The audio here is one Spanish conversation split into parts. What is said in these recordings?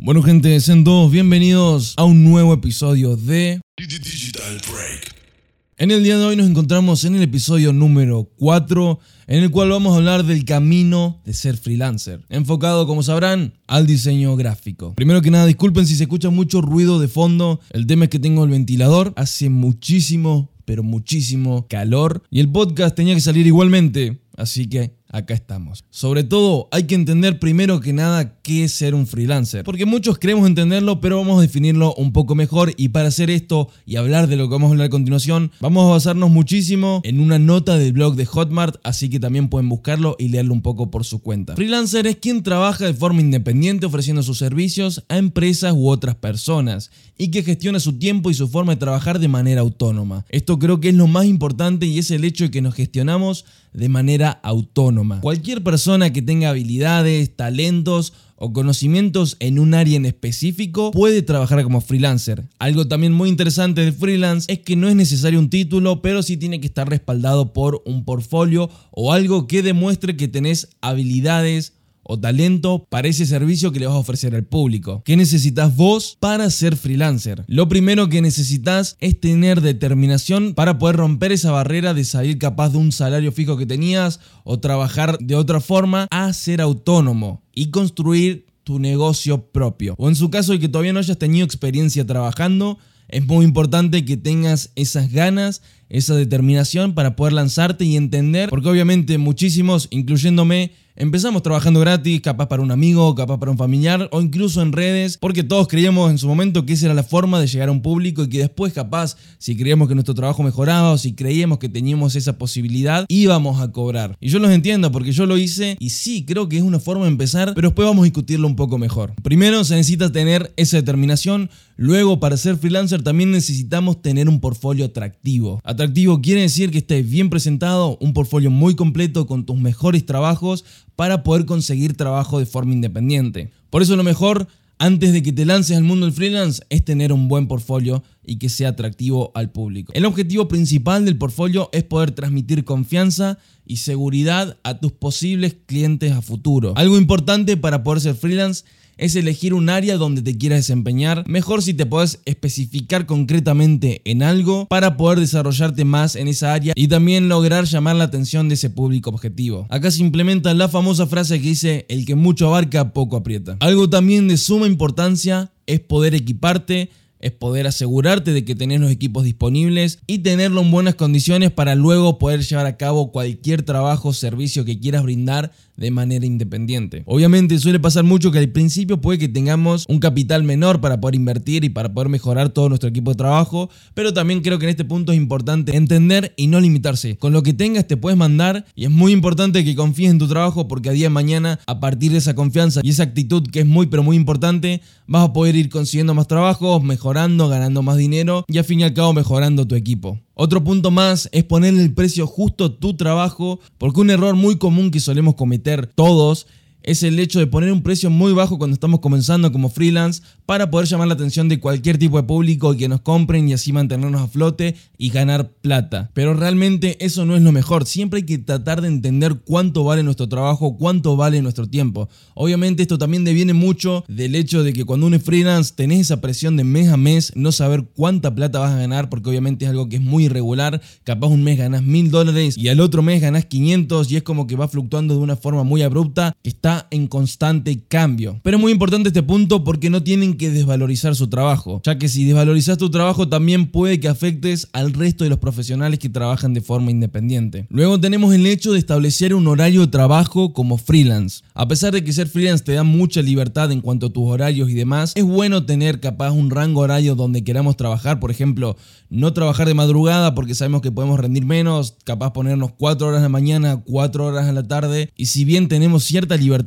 Bueno gente, sean todos bienvenidos a un nuevo episodio de Digital Break. En el día de hoy nos encontramos en el episodio número 4, en el cual vamos a hablar del camino de ser freelancer, enfocado, como sabrán, al diseño gráfico. Primero que nada, disculpen si se escucha mucho ruido de fondo, el tema es que tengo el ventilador, hace muchísimo, pero muchísimo calor, y el podcast tenía que salir igualmente, así que acá estamos. Sobre todo, hay que entender primero que nada qué es ser un freelancer, porque muchos creemos entenderlo, pero vamos a definirlo un poco mejor y para hacer esto y hablar de lo que vamos a hablar a continuación, vamos a basarnos muchísimo en una nota del blog de Hotmart, así que también pueden buscarlo y leerlo un poco por su cuenta. Freelancer es quien trabaja de forma independiente ofreciendo sus servicios a empresas u otras personas y que gestiona su tiempo y su forma de trabajar de manera autónoma. Esto creo que es lo más importante y es el hecho de que nos gestionamos de manera autónoma. Cualquier persona que tenga habilidades, talentos o conocimientos en un área en específico puede trabajar como freelancer. Algo también muy interesante de freelance es que no es necesario un título, pero sí tiene que estar respaldado por un portfolio o algo que demuestre que tenés habilidades o talento para ese servicio que le vas a ofrecer al público. ¿Qué necesitas vos para ser freelancer? Lo primero que necesitas es tener determinación para poder romper esa barrera de salir capaz de un salario fijo que tenías o trabajar de otra forma a ser autónomo y construir tu negocio propio. O en su caso de que todavía no hayas tenido experiencia trabajando, es muy importante que tengas esas ganas, esa determinación para poder lanzarte y entender, porque obviamente muchísimos, incluyéndome, Empezamos trabajando gratis, capaz para un amigo, capaz para un familiar o incluso en redes, porque todos creíamos en su momento que esa era la forma de llegar a un público y que después capaz, si creíamos que nuestro trabajo mejoraba o si creíamos que teníamos esa posibilidad, íbamos a cobrar. Y yo los entiendo porque yo lo hice y sí, creo que es una forma de empezar, pero después vamos a discutirlo un poco mejor. Primero se necesita tener esa determinación, luego para ser freelancer también necesitamos tener un portfolio atractivo. Atractivo quiere decir que estés bien presentado, un portfolio muy completo con tus mejores trabajos para poder conseguir trabajo de forma independiente. Por eso lo mejor, antes de que te lances al mundo del freelance, es tener un buen portfolio y que sea atractivo al público. El objetivo principal del portfolio es poder transmitir confianza y seguridad a tus posibles clientes a futuro. Algo importante para poder ser freelance es elegir un área donde te quieras desempeñar. Mejor si te puedes especificar concretamente en algo para poder desarrollarte más en esa área y también lograr llamar la atención de ese público objetivo. Acá se implementa la famosa frase que dice, el que mucho abarca, poco aprieta. Algo también de suma importancia es poder equiparte es poder asegurarte de que tenés los equipos disponibles y tenerlo en buenas condiciones para luego poder llevar a cabo cualquier trabajo o servicio que quieras brindar de manera independiente. Obviamente suele pasar mucho que al principio puede que tengamos un capital menor para poder invertir y para poder mejorar todo nuestro equipo de trabajo, pero también creo que en este punto es importante entender y no limitarse. Con lo que tengas te puedes mandar y es muy importante que confíes en tu trabajo porque a día de mañana a partir de esa confianza y esa actitud que es muy pero muy importante vas a poder ir consiguiendo más trabajos, mejorando, ganando más dinero y al fin y al cabo mejorando tu equipo. Otro punto más es ponerle el precio justo tu trabajo, porque un error muy común que solemos cometer todos es el hecho de poner un precio muy bajo cuando estamos comenzando como freelance para poder llamar la atención de cualquier tipo de público que nos compren y así mantenernos a flote y ganar plata. Pero realmente eso no es lo mejor. Siempre hay que tratar de entender cuánto vale nuestro trabajo, cuánto vale nuestro tiempo. Obviamente esto también deviene mucho del hecho de que cuando uno es freelance tenés esa presión de mes a mes no saber cuánta plata vas a ganar porque obviamente es algo que es muy irregular. Capaz un mes ganas mil dólares y al otro mes ganas 500 y es como que va fluctuando de una forma muy abrupta que está en constante cambio. Pero es muy importante este punto porque no tienen que desvalorizar su trabajo, ya que si desvalorizas tu trabajo también puede que afectes al resto de los profesionales que trabajan de forma independiente. Luego tenemos el hecho de establecer un horario de trabajo como freelance. A pesar de que ser freelance te da mucha libertad en cuanto a tus horarios y demás, es bueno tener capaz un rango horario donde queramos trabajar, por ejemplo, no trabajar de madrugada porque sabemos que podemos rendir menos, capaz ponernos 4 horas de mañana, 4 horas en la tarde, y si bien tenemos cierta libertad,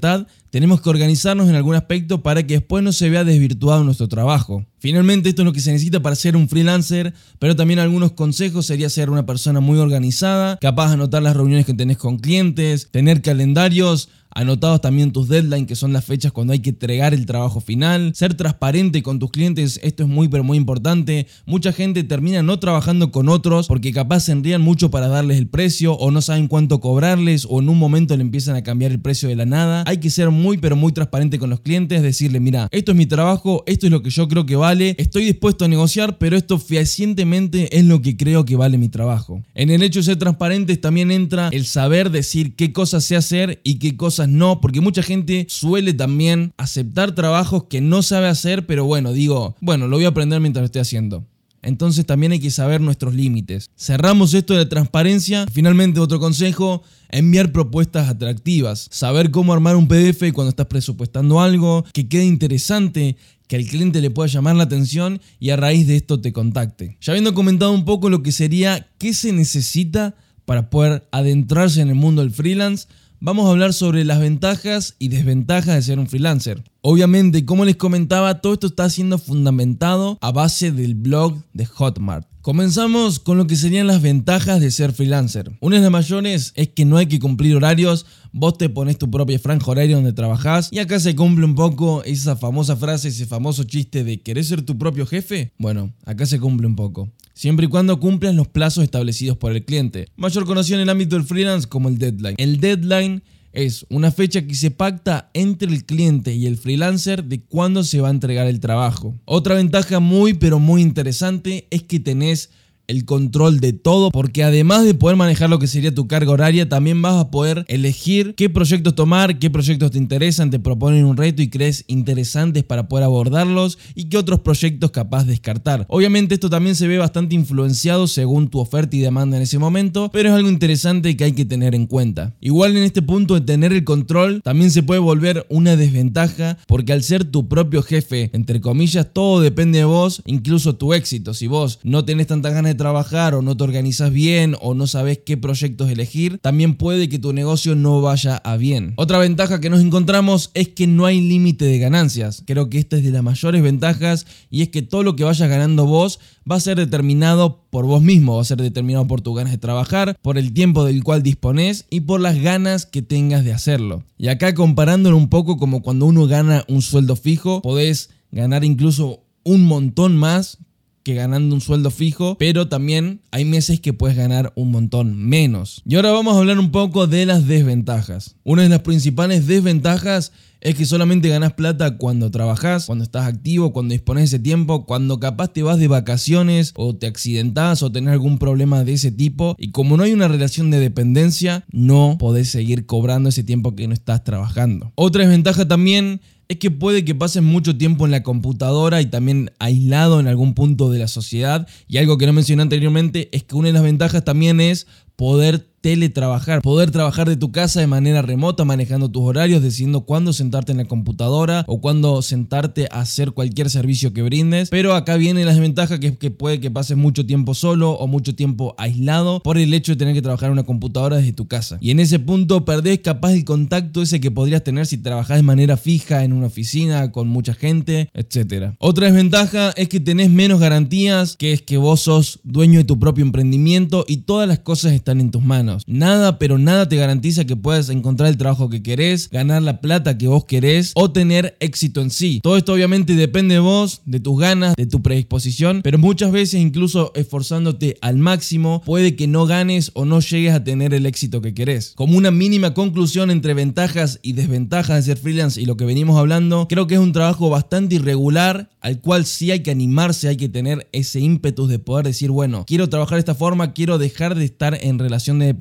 tenemos que organizarnos en algún aspecto para que después no se vea desvirtuado nuestro trabajo. Finalmente, esto es lo que se necesita para ser un freelancer, pero también algunos consejos sería ser una persona muy organizada, capaz de anotar las reuniones que tenés con clientes, tener calendarios, anotados también tus deadlines, que son las fechas cuando hay que entregar el trabajo final, ser transparente con tus clientes, esto es muy pero muy importante. Mucha gente termina no trabajando con otros porque capaz se enrían mucho para darles el precio o no saben cuánto cobrarles o en un momento le empiezan a cambiar el precio de la nada. Hay que ser muy pero muy transparente con los clientes, decirle, mira, esto es mi trabajo, esto es lo que yo creo que vale, estoy dispuesto a negociar, pero esto fehacientemente es lo que creo que vale mi trabajo. En el hecho de ser transparentes también entra el saber decir qué cosas sé hacer y qué cosas no, porque mucha gente suele también aceptar trabajos que no sabe hacer, pero bueno, digo, bueno, lo voy a aprender mientras lo estoy haciendo. Entonces también hay que saber nuestros límites. Cerramos esto de la transparencia. Finalmente otro consejo, enviar propuestas atractivas. Saber cómo armar un PDF cuando estás presupuestando algo, que quede interesante, que al cliente le pueda llamar la atención y a raíz de esto te contacte. Ya habiendo comentado un poco lo que sería qué se necesita para poder adentrarse en el mundo del freelance, vamos a hablar sobre las ventajas y desventajas de ser un freelancer. Obviamente, como les comentaba, todo esto está siendo fundamentado a base del blog de Hotmart. Comenzamos con lo que serían las ventajas de ser freelancer. Una de las mayores es que no hay que cumplir horarios, vos te pones tu propia franja horaria donde trabajás y acá se cumple un poco esa famosa frase, ese famoso chiste de ¿querés ser tu propio jefe? Bueno, acá se cumple un poco. Siempre y cuando cumplas los plazos establecidos por el cliente. Mayor conocido en el ámbito del freelance como el deadline. El deadline es una fecha que se pacta entre el cliente y el freelancer de cuándo se va a entregar el trabajo. Otra ventaja muy pero muy interesante es que tenés el control de todo, porque además de poder manejar lo que sería tu carga horaria, también vas a poder elegir qué proyectos tomar, qué proyectos te interesan, te proponen un reto y crees interesantes para poder abordarlos y qué otros proyectos capaz de descartar. Obviamente esto también se ve bastante influenciado según tu oferta y demanda en ese momento, pero es algo interesante que hay que tener en cuenta. Igual en este punto de tener el control también se puede volver una desventaja porque al ser tu propio jefe, entre comillas, todo depende de vos, incluso tu éxito. Si vos no tenés tantas ganas de trabajar o no te organizas bien o no sabes qué proyectos elegir, también puede que tu negocio no vaya a bien. Otra ventaja que nos encontramos es que no hay límite de ganancias. Creo que esta es de las mayores ventajas y es que todo lo que vayas ganando vos va a ser determinado por vos mismo, va a ser determinado por tus ganas de trabajar, por el tiempo del cual dispones y por las ganas que tengas de hacerlo. Y acá comparándolo un poco como cuando uno gana un sueldo fijo, podés ganar incluso un montón más que ganando un sueldo fijo, pero también hay meses que puedes ganar un montón menos. Y ahora vamos a hablar un poco de las desventajas. Una de las principales desventajas es que solamente ganas plata cuando trabajas, cuando estás activo, cuando dispones ese tiempo, cuando capaz te vas de vacaciones o te accidentás o tenés algún problema de ese tipo. Y como no hay una relación de dependencia, no podés seguir cobrando ese tiempo que no estás trabajando. Otra desventaja también es que puede que pases mucho tiempo en la computadora y también aislado en algún punto de la sociedad. Y algo que no mencioné anteriormente es que una de las ventajas también es poder teletrabajar, poder trabajar de tu casa de manera remota, manejando tus horarios, decidiendo cuándo sentarte en la computadora o cuándo sentarte a hacer cualquier servicio que brindes. Pero acá viene la desventaja que es que puede que pases mucho tiempo solo o mucho tiempo aislado por el hecho de tener que trabajar en una computadora desde tu casa. Y en ese punto perdés capaz el contacto ese que podrías tener si trabajas de manera fija en una oficina con mucha gente, etc. Otra desventaja es que tenés menos garantías, que es que vos sos dueño de tu propio emprendimiento y todas las cosas están en tus manos. Nada, pero nada te garantiza que puedas encontrar el trabajo que querés, ganar la plata que vos querés o tener éxito en sí. Todo esto obviamente depende de vos, de tus ganas, de tu predisposición, pero muchas veces incluso esforzándote al máximo puede que no ganes o no llegues a tener el éxito que querés. Como una mínima conclusión entre ventajas y desventajas de ser freelance y lo que venimos hablando, creo que es un trabajo bastante irregular al cual sí hay que animarse, hay que tener ese ímpetu de poder decir, bueno, quiero trabajar de esta forma, quiero dejar de estar en relación de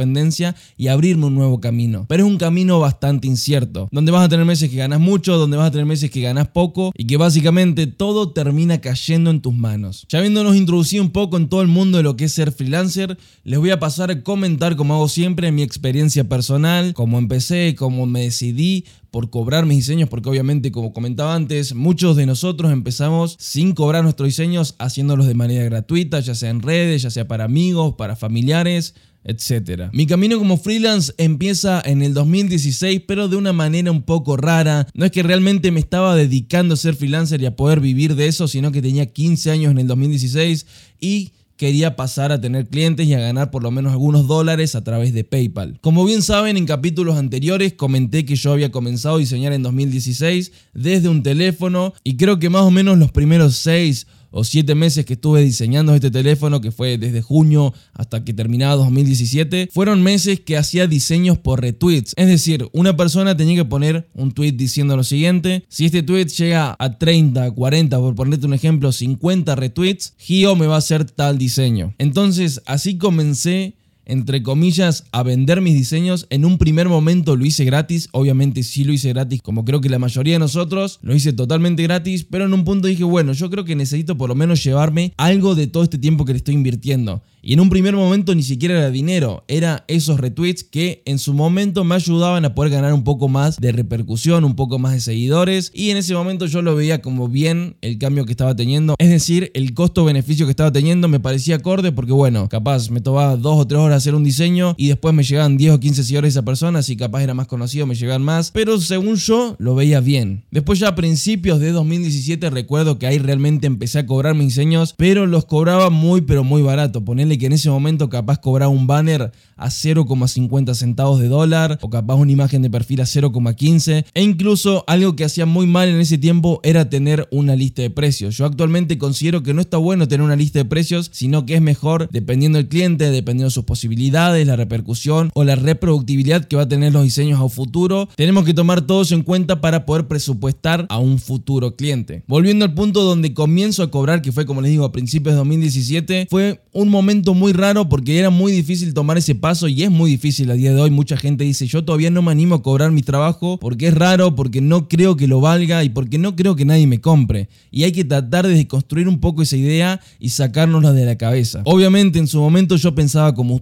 y abrirme un nuevo camino. Pero es un camino bastante incierto, donde vas a tener meses que ganas mucho, donde vas a tener meses que ganas poco y que básicamente todo termina cayendo en tus manos. Ya habiéndonos introducido un poco en todo el mundo de lo que es ser freelancer, les voy a pasar a comentar, como hago siempre, mi experiencia personal, cómo empecé, cómo me decidí por cobrar mis diseños, porque obviamente, como comentaba antes, muchos de nosotros empezamos sin cobrar nuestros diseños, haciéndolos de manera gratuita, ya sea en redes, ya sea para amigos, para familiares, etc. Mi camino como freelance empieza en el 2016, pero de una manera un poco rara. No es que realmente me estaba dedicando a ser freelancer y a poder vivir de eso, sino que tenía 15 años en el 2016 y quería pasar a tener clientes y a ganar por lo menos algunos dólares a través de PayPal. Como bien saben, en capítulos anteriores comenté que yo había comenzado a diseñar en 2016 desde un teléfono y creo que más o menos los primeros 6 o siete meses que estuve diseñando este teléfono, que fue desde junio hasta que terminaba 2017, fueron meses que hacía diseños por retweets. Es decir, una persona tenía que poner un tweet diciendo lo siguiente, si este tweet llega a 30, 40, por ponerte un ejemplo, 50 retweets, Gio me va a hacer tal diseño. Entonces, así comencé entre comillas, a vender mis diseños. En un primer momento lo hice gratis, obviamente sí lo hice gratis, como creo que la mayoría de nosotros, lo hice totalmente gratis, pero en un punto dije, bueno, yo creo que necesito por lo menos llevarme algo de todo este tiempo que le estoy invirtiendo. Y en un primer momento ni siquiera era dinero, era esos retweets que en su momento me ayudaban a poder ganar un poco más de repercusión, un poco más de seguidores. Y en ese momento yo lo veía como bien el cambio que estaba teniendo. Es decir, el costo-beneficio que estaba teniendo me parecía acorde porque bueno, capaz me tomaba dos o tres horas hacer un diseño y después me llegaban 10 o 15 seguidores a esa persona, si capaz era más conocido me llegaban más. Pero según yo lo veía bien. Después ya a principios de 2017 recuerdo que ahí realmente empecé a cobrar mis diseños, pero los cobraba muy pero muy barato. Ponerle que en ese momento capaz cobraba un banner a 0,50 centavos de dólar o capaz una imagen de perfil a 0,15 e incluso algo que hacía muy mal en ese tiempo era tener una lista de precios. Yo actualmente considero que no está bueno tener una lista de precios, sino que es mejor dependiendo del cliente, dependiendo de sus posibilidades, la repercusión o la reproductibilidad que va a tener los diseños a futuro. Tenemos que tomar todo eso en cuenta para poder presupuestar a un futuro cliente. Volviendo al punto donde comienzo a cobrar, que fue como les digo a principios de 2017, fue un momento muy raro porque era muy difícil tomar ese paso y es muy difícil a día de hoy. Mucha gente dice, yo todavía no me animo a cobrar mi trabajo porque es raro, porque no creo que lo valga y porque no creo que nadie me compre. Y hay que tratar de construir un poco esa idea y sacárnosla de la cabeza. Obviamente en su momento yo pensaba como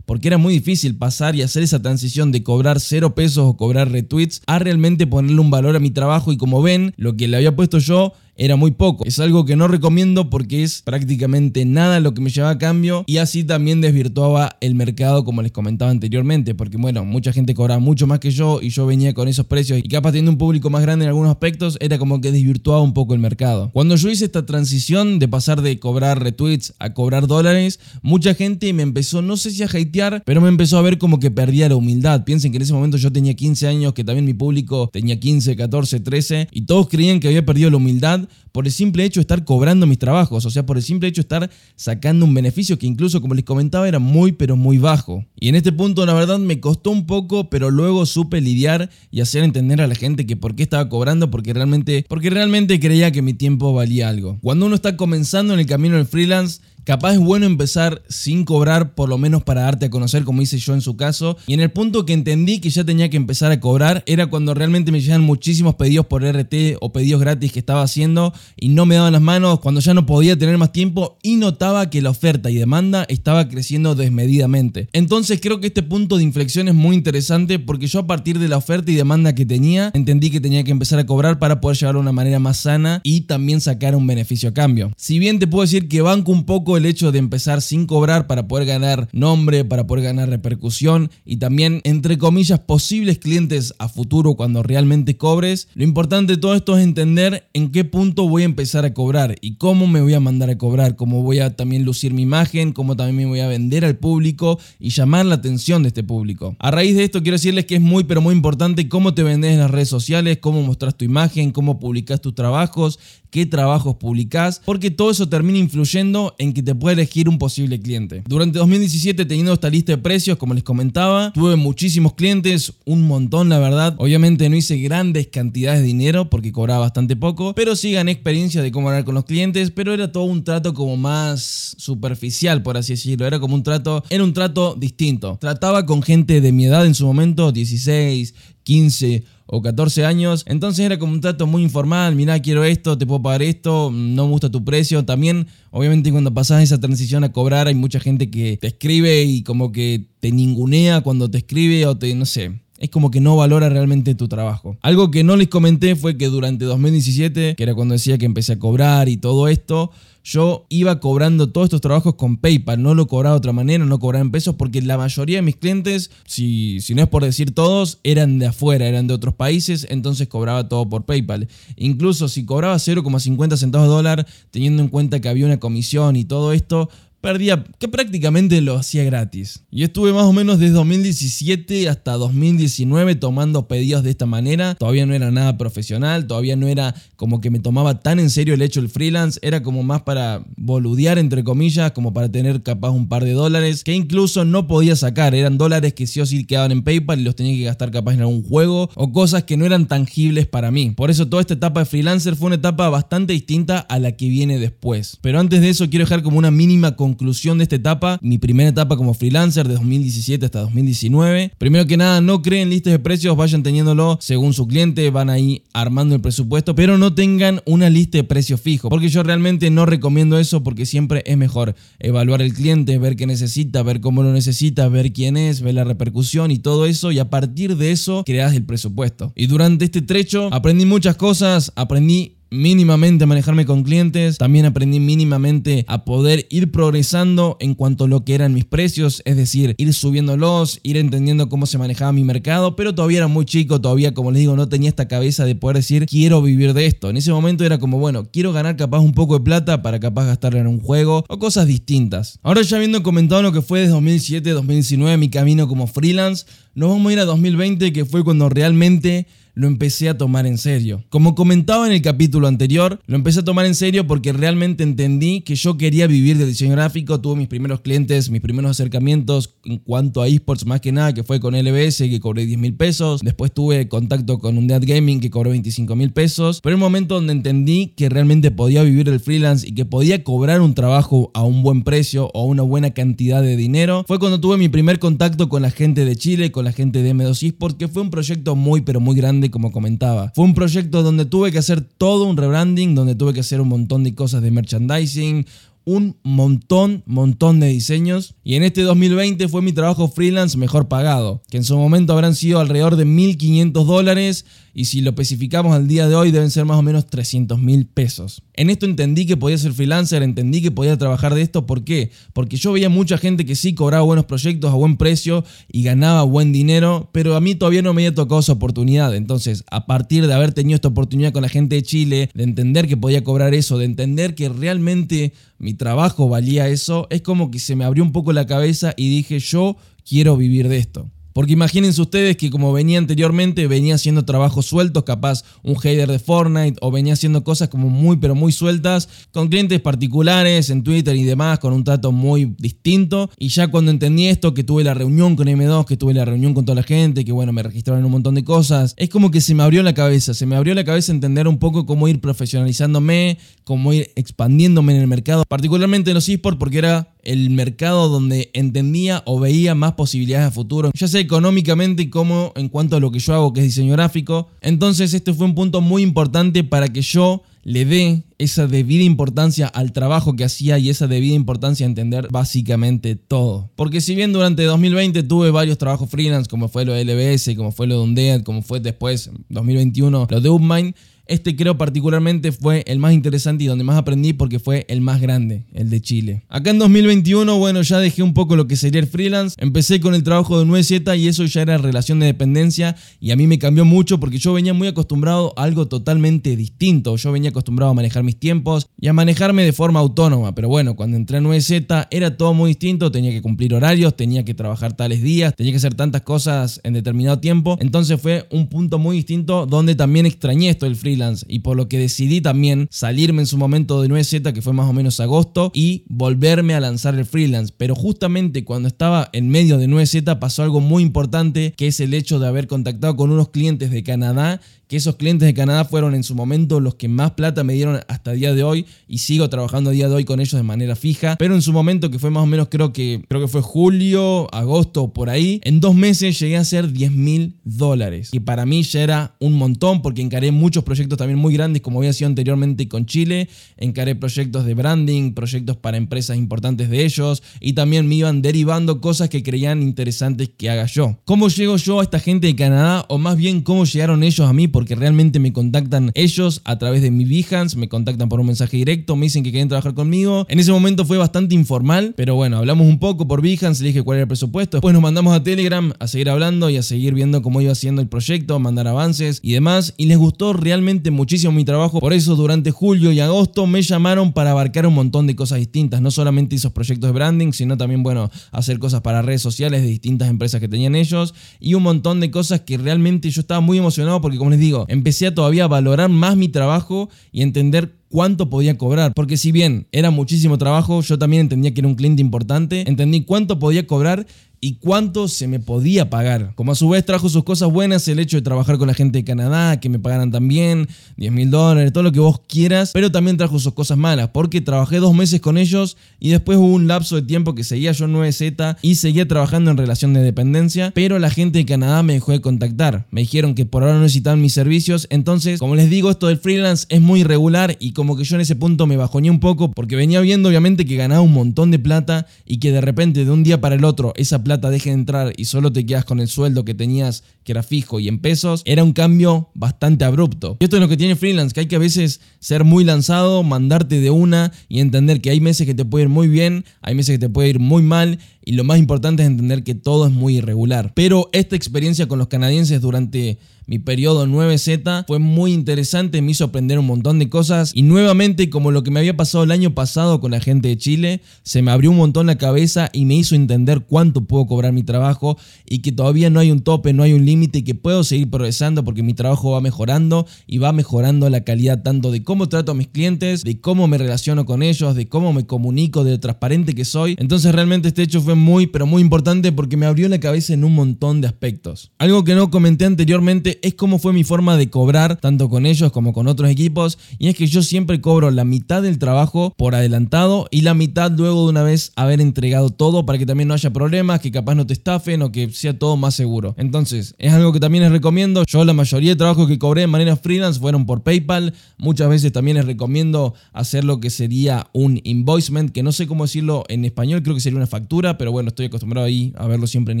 porque era muy difícil pasar y hacer esa transición de cobrar cero pesos o cobrar retweets a realmente ponerle un valor a mi trabajo y como ven, lo que le había puesto yo era muy poco. Es algo que no recomiendo porque es prácticamente nada lo que me llevaba a cambio y así también desvirtuaba el mercado como les comentaba anteriormente, porque bueno, mucha gente cobraba mucho más que yo y yo venía con esos precios y capaz teniendo un público más grande en algunos aspectos, era como que desvirtuaba un poco el mercado. Cuando yo hice esta transición de pasar de cobrar retweets a cobrar dólares, mucha gente me empezó, no sé si a hatear, pero me empezó a ver como que perdía la humildad. Piensen que en ese momento yo tenía 15 años, que también mi público tenía 15, 14, 13 y todos creían que había perdido la humildad por el simple hecho de estar cobrando mis trabajos, o sea, por el simple hecho de estar sacando un beneficio que incluso, como les comentaba, era muy, pero muy bajo. Y en este punto, la verdad, me costó un poco, pero luego supe lidiar y hacer entender a la gente que por qué estaba cobrando, porque realmente, porque realmente creía que mi tiempo valía algo. Cuando uno está comenzando en el camino del freelance, Capaz es bueno empezar sin cobrar, por lo menos para darte a conocer, como hice yo en su caso. Y en el punto que entendí que ya tenía que empezar a cobrar era cuando realmente me llegan muchísimos pedidos por RT o pedidos gratis que estaba haciendo y no me daban las manos, cuando ya no podía tener más tiempo y notaba que la oferta y demanda estaba creciendo desmedidamente. Entonces creo que este punto de inflexión es muy interesante porque yo a partir de la oferta y demanda que tenía, entendí que tenía que empezar a cobrar para poder llevarlo de una manera más sana y también sacar un beneficio a cambio. Si bien te puedo decir que banco un poco el hecho de empezar sin cobrar para poder ganar nombre, para poder ganar repercusión y también, entre comillas, posibles clientes a futuro cuando realmente cobres. Lo importante de todo esto es entender en qué punto voy a empezar a cobrar y cómo me voy a mandar a cobrar, cómo voy a también lucir mi imagen, cómo también me voy a vender al público y llamar la atención de este público. A raíz de esto quiero decirles que es muy pero muy importante cómo te vendes en las redes sociales, cómo mostras tu imagen, cómo publicas tus trabajos, qué trabajos publicás, porque todo eso termina influyendo en que te pueda elegir un posible cliente. Durante 2017, teniendo esta lista de precios, como les comentaba, tuve muchísimos clientes, un montón la verdad. Obviamente no hice grandes cantidades de dinero porque cobraba bastante poco, pero sí gané experiencia de cómo hablar con los clientes, pero era todo un trato como más superficial, por así decirlo. Era como un trato, era un trato distinto. Trataba con gente de mi edad en su momento, 16, 15 o 14 años. Entonces era como un trato muy informal. Mirá, quiero esto, te puedo pagar esto, no me gusta tu precio. También, obviamente, cuando pasas esa transición a cobrar, hay mucha gente que te escribe y como que te ningunea cuando te escribe o te, no sé. Es como que no valora realmente tu trabajo. Algo que no les comenté fue que durante 2017, que era cuando decía que empecé a cobrar y todo esto, yo iba cobrando todos estos trabajos con PayPal, no lo cobraba de otra manera, no cobraba en pesos, porque la mayoría de mis clientes, si, si no es por decir todos, eran de afuera, eran de otros países, entonces cobraba todo por PayPal. Incluso si cobraba 0,50 centavos de dólar, teniendo en cuenta que había una comisión y todo esto, perdía, que prácticamente lo hacía gratis. Y estuve más o menos desde 2017 hasta 2019 tomando pedidos de esta manera. Todavía no era nada profesional, todavía no era como que me tomaba tan en serio el hecho del freelance, era como más para boludear entre comillas, como para tener capaz un par de dólares que incluso no podía sacar, eran dólares que sí o sí quedaban en PayPal y los tenía que gastar capaz en algún juego o cosas que no eran tangibles para mí. Por eso toda esta etapa de freelancer fue una etapa bastante distinta a la que viene después. Pero antes de eso quiero dejar como una mínima conclusión de esta etapa, mi primera etapa como freelancer de 2017 hasta 2019. Primero que nada, no creen listas de precios, vayan teniéndolo según su cliente, van ahí armando el presupuesto, pero no tengan una lista de precios fijo, porque yo realmente no recomiendo eso porque siempre es mejor evaluar el cliente, ver qué necesita, ver cómo lo necesita, ver quién es, ver la repercusión y todo eso, y a partir de eso creas el presupuesto. Y durante este trecho aprendí muchas cosas, aprendí mínimamente a manejarme con clientes, también aprendí mínimamente a poder ir progresando en cuanto a lo que eran mis precios, es decir, ir subiéndolos, ir entendiendo cómo se manejaba mi mercado, pero todavía era muy chico, todavía como les digo, no tenía esta cabeza de poder decir quiero vivir de esto. En ese momento era como, bueno, quiero ganar capaz un poco de plata para capaz gastarla en un juego o cosas distintas. Ahora ya habiendo comentado lo que fue desde 2007, 2019 mi camino como freelance, nos vamos a ir a 2020 que fue cuando realmente lo empecé a tomar en serio. Como comentaba en el capítulo anterior, lo empecé a tomar en serio porque realmente entendí que yo quería vivir de diseño gráfico, tuve mis primeros clientes, mis primeros acercamientos en cuanto a esports más que nada, que fue con LBS que cobré 10 mil pesos, después tuve contacto con un Dead Gaming que cobró 25 mil pesos, pero el momento donde entendí que realmente podía vivir del freelance y que podía cobrar un trabajo a un buen precio o a una buena cantidad de dinero, fue cuando tuve mi primer contacto con la gente de Chile, con la gente de M2 Esports, que fue un proyecto muy pero muy grande como comentaba. Fue un proyecto donde tuve que hacer todo un rebranding, donde tuve que hacer un montón de cosas de merchandising, un montón, montón de diseños. Y en este 2020 fue mi trabajo freelance mejor pagado, que en su momento habrán sido alrededor de 1.500 dólares y si lo especificamos al día de hoy deben ser más o menos 300 mil pesos. En esto entendí que podía ser freelancer, entendí que podía trabajar de esto. ¿Por qué? Porque yo veía mucha gente que sí cobraba buenos proyectos a buen precio y ganaba buen dinero, pero a mí todavía no me había tocado esa oportunidad. Entonces, a partir de haber tenido esta oportunidad con la gente de Chile, de entender que podía cobrar eso, de entender que realmente mi trabajo valía eso, es como que se me abrió un poco la cabeza y dije, yo quiero vivir de esto. Porque imagínense ustedes que como venía anteriormente, venía haciendo trabajos sueltos, capaz un hater de Fortnite, o venía haciendo cosas como muy pero muy sueltas, con clientes particulares en Twitter y demás, con un trato muy distinto. Y ya cuando entendí esto, que tuve la reunión con M2, que tuve la reunión con toda la gente, que bueno, me registraron un montón de cosas, es como que se me abrió la cabeza, se me abrió la cabeza entender un poco cómo ir profesionalizándome, cómo ir expandiéndome en el mercado, particularmente en los esports, porque era el mercado donde entendía o veía más posibilidades a futuro, ya sea económicamente como en cuanto a lo que yo hago, que es diseño gráfico. Entonces este fue un punto muy importante para que yo le dé esa debida importancia al trabajo que hacía y esa debida importancia a entender básicamente todo. Porque si bien durante 2020 tuve varios trabajos freelance, como fue lo de LBS, como fue lo de Undead, como fue después 2021 lo de Upmind, este creo particularmente fue el más interesante y donde más aprendí porque fue el más grande, el de Chile. Acá en 2021, bueno, ya dejé un poco lo que sería el freelance. Empecé con el trabajo de 9Z y eso ya era relación de dependencia y a mí me cambió mucho porque yo venía muy acostumbrado a algo totalmente distinto. Yo venía acostumbrado a manejar mis tiempos y a manejarme de forma autónoma. Pero bueno, cuando entré a 9Z era todo muy distinto. Tenía que cumplir horarios, tenía que trabajar tales días, tenía que hacer tantas cosas en determinado tiempo. Entonces fue un punto muy distinto donde también extrañé esto del freelance y por lo que decidí también salirme en su momento de 9Z que fue más o menos agosto y volverme a lanzar el freelance. Pero justamente cuando estaba en medio de 9Z pasó algo muy importante que es el hecho de haber contactado con unos clientes de Canadá que esos clientes de Canadá fueron en su momento los que más plata me dieron hasta el día de hoy y sigo trabajando a día de hoy con ellos de manera fija, pero en su momento que fue más o menos creo que creo que fue julio, agosto por ahí, en dos meses llegué a hacer 10 mil dólares y para mí ya era un montón porque encaré muchos proyectos también muy grandes como había sido anteriormente con Chile, encaré proyectos de branding, proyectos para empresas importantes de ellos y también me iban derivando cosas que creían interesantes que haga yo. ¿Cómo llego yo a esta gente de Canadá o más bien cómo llegaron ellos a mí? Porque realmente me contactan ellos a través de mi Behance, me contactan por un mensaje directo, me dicen que quieren trabajar conmigo. En ese momento fue bastante informal, pero bueno, hablamos un poco por Behance, le dije cuál era el presupuesto, después nos mandamos a Telegram a seguir hablando y a seguir viendo cómo iba haciendo el proyecto, mandar avances y demás, y les gustó realmente muchísimo mi trabajo. Por eso durante julio y agosto me llamaron para abarcar un montón de cosas distintas. No solamente esos proyectos de branding, sino también, bueno, hacer cosas para redes sociales de distintas empresas que tenían ellos. Y un montón de cosas que realmente yo estaba muy emocionado porque, como les empecé a todavía a valorar más mi trabajo y entender cuánto podía cobrar. Porque si bien era muchísimo trabajo, yo también entendía que era un cliente importante, entendí cuánto podía cobrar y cuánto se me podía pagar. Como a su vez trajo sus cosas buenas, el hecho de trabajar con la gente de Canadá, que me pagaran también 10 mil dólares, todo lo que vos quieras, pero también trajo sus cosas malas, porque trabajé dos meses con ellos y después hubo un lapso de tiempo que seguía yo en 9Z y seguía trabajando en relación de dependencia, pero la gente de Canadá me dejó de contactar. Me dijeron que por ahora no necesitaban mis servicios, entonces, como les digo, esto del freelance es muy irregular y como que yo en ese punto me bajoñé un poco porque venía viendo obviamente que ganaba un montón de plata y que de repente de un día para el otro esa plata deje de entrar y solo te quedas con el sueldo que tenías que era fijo y en pesos, era un cambio bastante abrupto. Y esto es lo que tiene freelance, que hay que a veces ser muy lanzado, mandarte de una y entender que hay meses que te puede ir muy bien, hay meses que te puede ir muy mal y lo más importante es entender que todo es muy irregular. Pero esta experiencia con los canadienses durante mi periodo 9Z fue muy interesante, me hizo aprender un montón de cosas y nuevamente como lo que me había pasado el año pasado con la gente de Chile, se me abrió un montón la cabeza y me hizo entender cuánto puedo cobrar mi trabajo y que todavía no hay un tope, no hay un límite y que puedo seguir progresando porque mi trabajo va mejorando y va mejorando la calidad tanto de cómo trato a mis clientes, de cómo me relaciono con ellos, de cómo me comunico, de lo transparente que soy. Entonces realmente este hecho fue muy pero muy importante porque me abrió la cabeza en un montón de aspectos. Algo que no comenté anteriormente es cómo fue mi forma de cobrar, tanto con ellos como con otros equipos, y es que yo siempre cobro la mitad del trabajo por adelantado y la mitad luego de una vez haber entregado todo para que también no haya problemas, que capaz no te estafen o que sea todo más seguro. Entonces, es algo que también les recomiendo. Yo la mayoría de trabajos que cobré de manera freelance fueron por PayPal. Muchas veces también les recomiendo hacer lo que sería un invoicement, que no sé cómo decirlo en español, creo que sería una factura, pero bueno, estoy acostumbrado ahí a verlo siempre en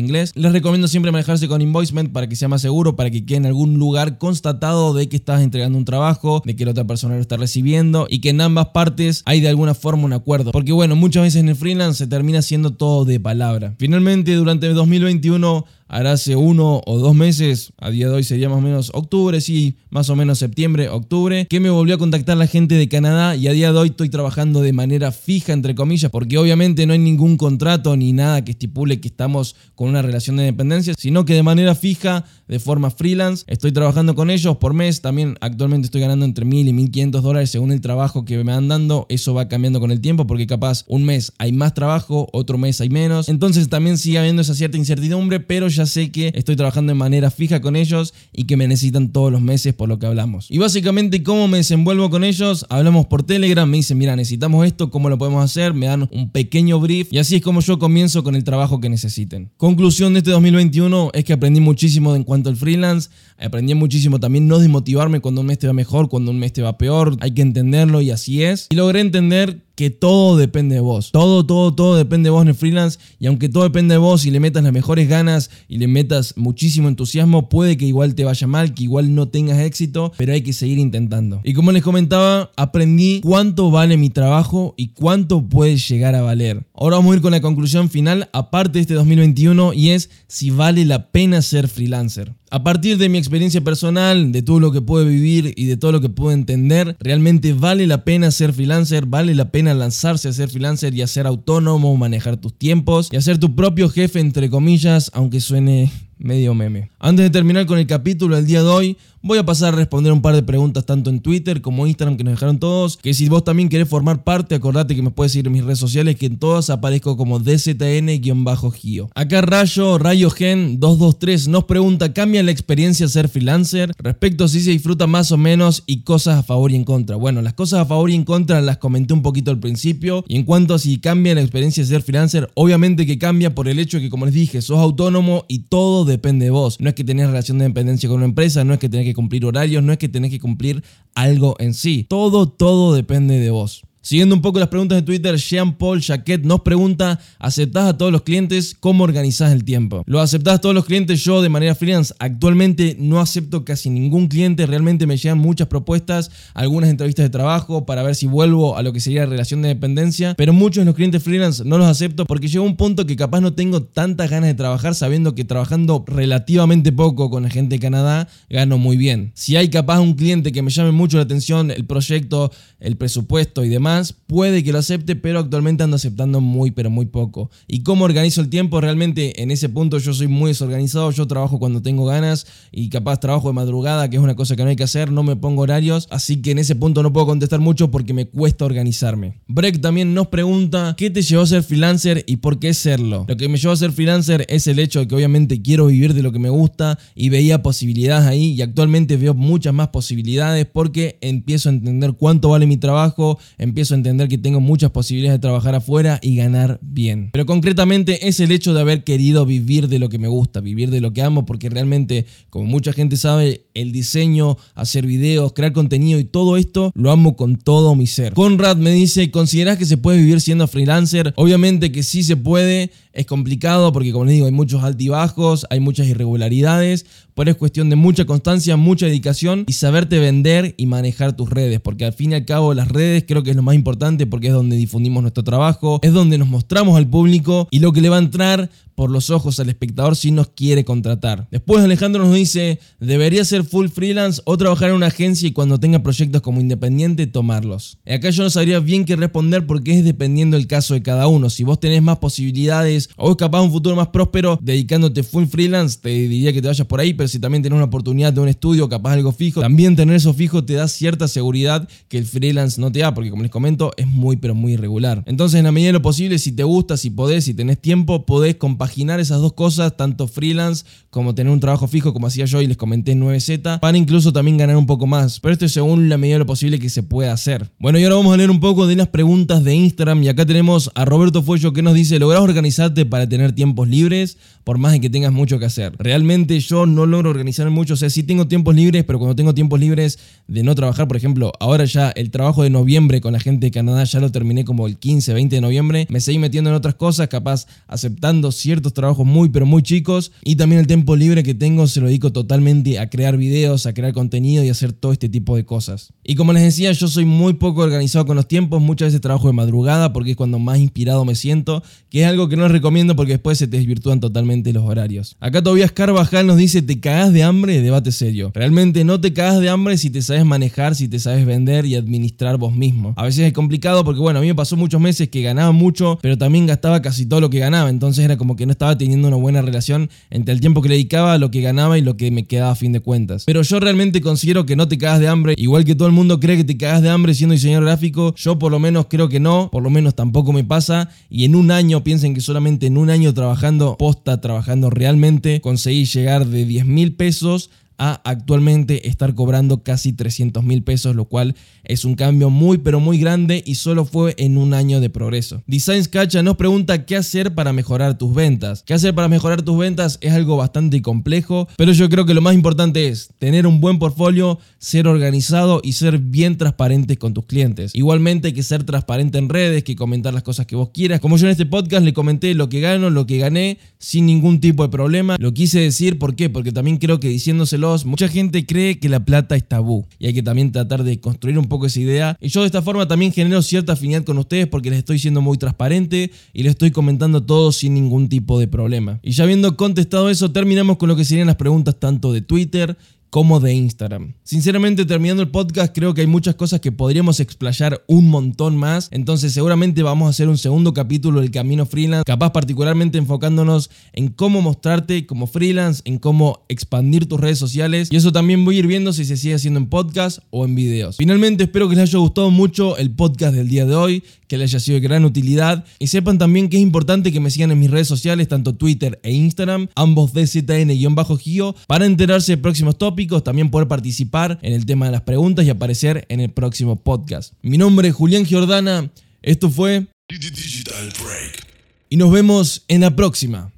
inglés. Les recomiendo siempre manejarse con invoicement para que sea más seguro, para que quede en algún lugar constatado de que estás entregando un trabajo, de que la otra persona lo está recibiendo y que en ambas partes hay de alguna forma un acuerdo. Porque bueno, muchas veces en el freelance se termina siendo todo de palabra. Finalmente, durante 2021 ahora hace uno o dos meses, a día de hoy sería más o menos octubre, sí, más o menos septiembre, octubre, que me volvió a contactar la gente de Canadá y a día de hoy estoy trabajando de manera fija, entre comillas, porque obviamente no hay ningún contrato ni nada que estipule que estamos con una relación de dependencia, sino que de manera fija, de forma freelance, estoy trabajando con ellos por mes, también actualmente estoy ganando entre 1000 y 1500 dólares según el trabajo que me van dando, eso va cambiando con el tiempo porque capaz un mes hay más trabajo, otro mes hay menos, entonces también sigue habiendo esa cierta incertidumbre, pero ya ya sé que estoy trabajando de manera fija con ellos y que me necesitan todos los meses por lo que hablamos. Y básicamente cómo me desenvuelvo con ellos, hablamos por Telegram, me dicen, mira, necesitamos esto, ¿cómo lo podemos hacer? Me dan un pequeño brief y así es como yo comienzo con el trabajo que necesiten. Conclusión de este 2021 es que aprendí muchísimo en cuanto al freelance, aprendí muchísimo también no desmotivarme cuando un mes te va mejor, cuando un mes te va peor, hay que entenderlo y así es. Y logré entender que todo depende de vos. Todo, todo, todo depende de vos en el freelance. Y aunque todo depende de vos y le metas las mejores ganas y le metas muchísimo entusiasmo, puede que igual te vaya mal, que igual no tengas éxito, pero hay que seguir intentando. Y como les comentaba, aprendí cuánto vale mi trabajo y cuánto puede llegar a valer. Ahora vamos a ir con la conclusión final, aparte de este 2021, y es si vale la pena ser freelancer. A partir de mi experiencia personal, de todo lo que puedo vivir y de todo lo que puedo entender, realmente vale la pena ser freelancer, vale la pena lanzarse a ser freelancer y a ser autónomo, manejar tus tiempos y a ser tu propio jefe, entre comillas, aunque suene medio meme. Antes de terminar con el capítulo del día de hoy, voy a pasar a responder un par de preguntas tanto en Twitter como Instagram que nos dejaron todos. Que si vos también querés formar parte, acordate que me puedes seguir en mis redes sociales, que en todas aparezco como DZN-Gio. Acá Rayo, Rayo Gen 223 nos pregunta, ¿cambia la experiencia ser freelancer? Respecto a si se disfruta más o menos y cosas a favor y en contra. Bueno, las cosas a favor y en contra las comenté un poquito al principio. Y en cuanto a si cambia la experiencia ser freelancer, obviamente que cambia por el hecho de que, como les dije, sos autónomo y todo depende de vos. No es que tenés relación de dependencia con una empresa, no es que tenés que cumplir horarios, no es que tenés que cumplir algo en sí. Todo, todo depende de vos. Siguiendo un poco las preguntas de Twitter, Jean-Paul Jacquet nos pregunta, ¿aceptás a todos los clientes? ¿Cómo organizás el tiempo? ¿Lo aceptás a todos los clientes? Yo de manera freelance actualmente no acepto casi ningún cliente, realmente me llegan muchas propuestas, algunas entrevistas de trabajo para ver si vuelvo a lo que sería relación de dependencia, pero muchos de los clientes freelance no los acepto porque llega un punto que capaz no tengo tantas ganas de trabajar sabiendo que trabajando relativamente poco con la gente de Canadá gano muy bien. Si hay capaz un cliente que me llame mucho la atención, el proyecto, el presupuesto y demás, puede que lo acepte, pero actualmente ando aceptando muy, pero muy poco. ¿Y cómo organizo el tiempo? Realmente en ese punto yo soy muy desorganizado, yo trabajo cuando tengo ganas y capaz trabajo de madrugada, que es una cosa que no hay que hacer, no me pongo horarios, así que en ese punto no puedo contestar mucho porque me cuesta organizarme. Breck también nos pregunta, ¿qué te llevó a ser freelancer y por qué serlo? Lo que me llevó a ser freelancer es el hecho de que obviamente quiero vivir de lo que me gusta y veía posibilidades ahí y actualmente veo muchas más posibilidades porque empiezo a entender cuánto vale mi trabajo, a entender que tengo muchas posibilidades de trabajar afuera y ganar bien. Pero concretamente es el hecho de haber querido vivir de lo que me gusta, vivir de lo que amo, porque realmente, como mucha gente sabe, el diseño, hacer videos, crear contenido y todo esto lo amo con todo mi ser. Conrad me dice, ¿consideras que se puede vivir siendo freelancer? Obviamente que sí se puede, es complicado porque como les digo hay muchos altibajos, hay muchas irregularidades, pero es cuestión de mucha constancia, mucha dedicación y saberte vender y manejar tus redes, porque al fin y al cabo las redes creo que es lo más importante porque es donde difundimos nuestro trabajo, es donde nos mostramos al público y lo que le va a entrar por los ojos al espectador si nos quiere contratar. Después Alejandro nos dice, debería ser full freelance o trabajar en una agencia y cuando tenga proyectos como independiente tomarlos. Acá yo no sabría bien qué responder porque es dependiendo del caso de cada uno. Si vos tenés más posibilidades o es capaz un futuro más próspero dedicándote full freelance, te diría que te vayas por ahí, pero si también tenés una oportunidad de un estudio, capaz algo fijo, también tener eso fijo te da cierta seguridad que el freelance no te da, porque como les comento, es muy pero muy irregular. Entonces, en la medida de lo posible, si te gusta, si podés, si tenés tiempo, podés compaginar esas dos cosas, tanto freelance como tener un trabajo fijo, como hacía yo y les comenté en 9Z, para incluso también ganar un poco más. Pero esto es según la medida de lo posible que se pueda hacer. Bueno, y ahora vamos a leer un poco de las preguntas de Instagram. Y acá tenemos a Roberto Fuello que nos dice: ¿Lográs organizarte para tener tiempos libres? Por más de que tengas mucho que hacer. Realmente yo no logro organizar mucho. O sea, sí tengo tiempos libres, pero cuando tengo tiempos libres de no trabajar, por ejemplo, ahora ya el trabajo de noviembre con la gente de Canadá ya lo terminé como el 15, 20 de noviembre. Me seguí metiendo en otras cosas, capaz aceptando ciertos trabajos muy, pero muy chicos. Y también el tiempo libre que tengo se lo dedico totalmente a crear videos, a crear contenido y hacer todo este tipo de cosas. Y como les decía, yo soy muy poco organizado con los tiempos. Muchas veces trabajo de madrugada porque es cuando más inspirado me siento, que es algo que no les recomiendo porque después se te desvirtúan totalmente los horarios. Acá todavía Carvajal nos dice, ¿te cagas de hambre? Debate serio. Realmente no te cagas de hambre si te sabes manejar, si te sabes vender y administrar vos mismo. A veces es complicado porque bueno, a mí me pasó muchos meses que ganaba mucho, pero también gastaba casi todo lo que ganaba. Entonces era como que no estaba teniendo una buena relación entre el tiempo que le dedicaba, lo que ganaba y lo que me quedaba a fin de cuentas. Pero yo realmente considero que no te cagas de hambre, igual que todo el mundo cree que te cagas de hambre siendo diseñador gráfico, yo por lo menos creo que no, por lo menos tampoco me pasa. Y en un año, piensen que solamente en un año trabajando posta, trabajando realmente, conseguí llegar de 10 mil pesos a actualmente estar cobrando casi 300 mil pesos, lo cual es un cambio muy pero muy grande y solo fue en un año de progreso. Designs Cacha nos pregunta qué hacer para mejorar tus ventas. ¿Qué hacer para mejorar tus ventas? Es algo bastante complejo, pero yo creo que lo más importante es tener un buen portfolio, ser organizado y ser bien transparentes con tus clientes. Igualmente que ser transparente en redes, que comentar las cosas que vos quieras. Como yo en este podcast le comenté lo que gano, lo que gané, sin ningún tipo de problema. Lo quise decir, ¿por qué? Porque también creo que diciéndoselo mucha gente cree que la plata es tabú y hay que también tratar de construir un poco esa idea. Y yo de esta forma también genero cierta afinidad con ustedes porque les estoy siendo muy transparente y les estoy comentando todo sin ningún tipo de problema. Y ya habiendo contestado eso, terminamos con lo que serían las preguntas tanto de Twitter como de Instagram. Sinceramente, terminando el podcast, creo que hay muchas cosas que podríamos explayar un montón más. Entonces, seguramente vamos a hacer un segundo capítulo del camino freelance, capaz particularmente enfocándonos en cómo mostrarte como freelance, en cómo expandir tus redes sociales. Y eso también voy a ir viendo si se sigue haciendo en podcast o en videos. Finalmente, espero que les haya gustado mucho el podcast del día de hoy, que les haya sido de gran utilidad. Y sepan también que es importante que me sigan en mis redes sociales, tanto Twitter e Instagram, ambos DZN-Gio, para enterarse de próximos tópicos también poder participar en el tema de las preguntas y aparecer en el próximo podcast. Mi nombre es Julián Giordana, esto fue Digital Break. y nos vemos en la próxima.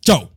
Chao.